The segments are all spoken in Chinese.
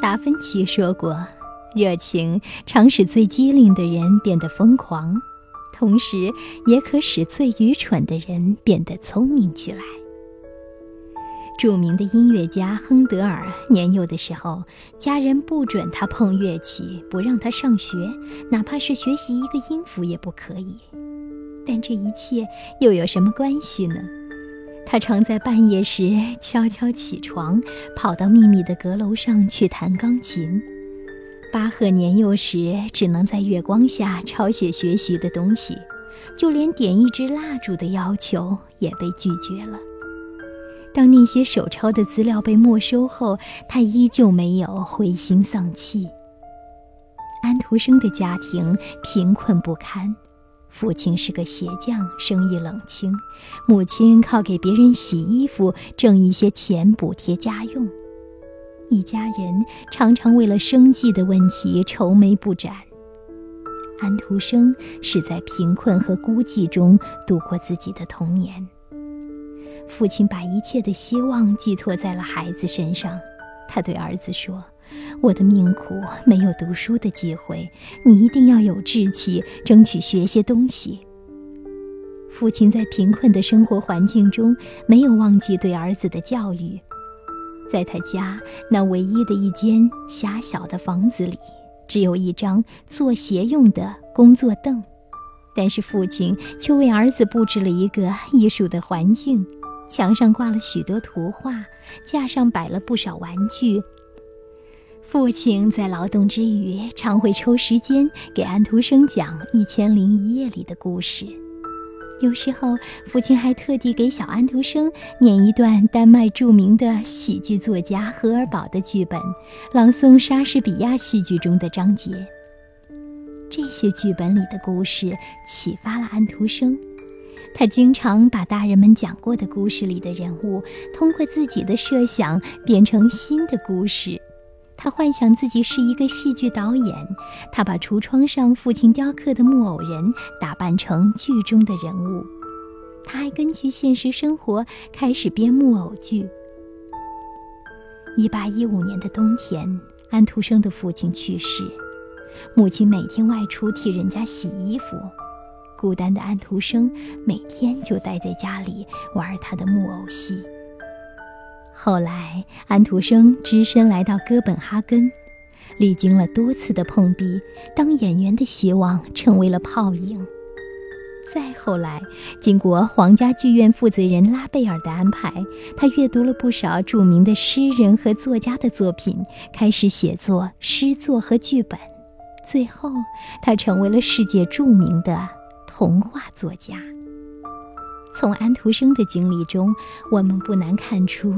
达芬奇说过：“热情常使最机灵的人变得疯狂，同时也可使最愚蠢的人变得聪明起来。”著名的音乐家亨德尔年幼的时候，家人不准他碰乐器，不让他上学，哪怕是学习一个音符也不可以。但这一切又有什么关系呢？他常在半夜时悄悄起床，跑到秘密的阁楼上去弹钢琴。巴赫年幼时只能在月光下抄写学习的东西，就连点一支蜡烛的要求也被拒绝了。当那些手抄的资料被没收后，他依旧没有灰心丧气。安徒生的家庭贫困不堪，父亲是个鞋匠，生意冷清；母亲靠给别人洗衣服挣一些钱补贴家用，一家人常常为了生计的问题愁眉不展。安徒生是在贫困和孤寂中度过自己的童年。父亲把一切的希望寄托在了孩子身上，他对儿子说：“我的命苦，没有读书的机会，你一定要有志气，争取学些东西。”父亲在贫困的生活环境中，没有忘记对儿子的教育。在他家那唯一的一间狭小的房子里，只有一张做鞋用的工作凳，但是父亲却为儿子布置了一个艺术的环境。墙上挂了许多图画，架上摆了不少玩具。父亲在劳动之余，常会抽时间给安徒生讲《一千零一夜》里的故事。有时候，父亲还特地给小安徒生念一段丹麦著名的喜剧作家荷尔堡的剧本，朗诵莎士比亚戏剧中的章节。这些剧本里的故事启发了安徒生。他经常把大人们讲过的故事里的人物，通过自己的设想变成新的故事。他幻想自己是一个戏剧导演，他把橱窗上父亲雕刻的木偶人打扮成剧中的人物。他还根据现实生活开始编木偶剧。一八一五年的冬天，安徒生的父亲去世，母亲每天外出替人家洗衣服。孤单的安徒生每天就待在家里玩他的木偶戏。后来，安徒生只身来到哥本哈根，历经了多次的碰壁，当演员的希望成为了泡影。再后来，经过皇家剧院负责人拉贝尔的安排，他阅读了不少著名的诗人和作家的作品，开始写作诗作和剧本。最后，他成为了世界著名的。童话作家。从安徒生的经历中，我们不难看出，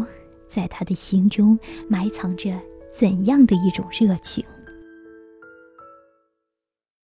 在他的心中埋藏着怎样的一种热情。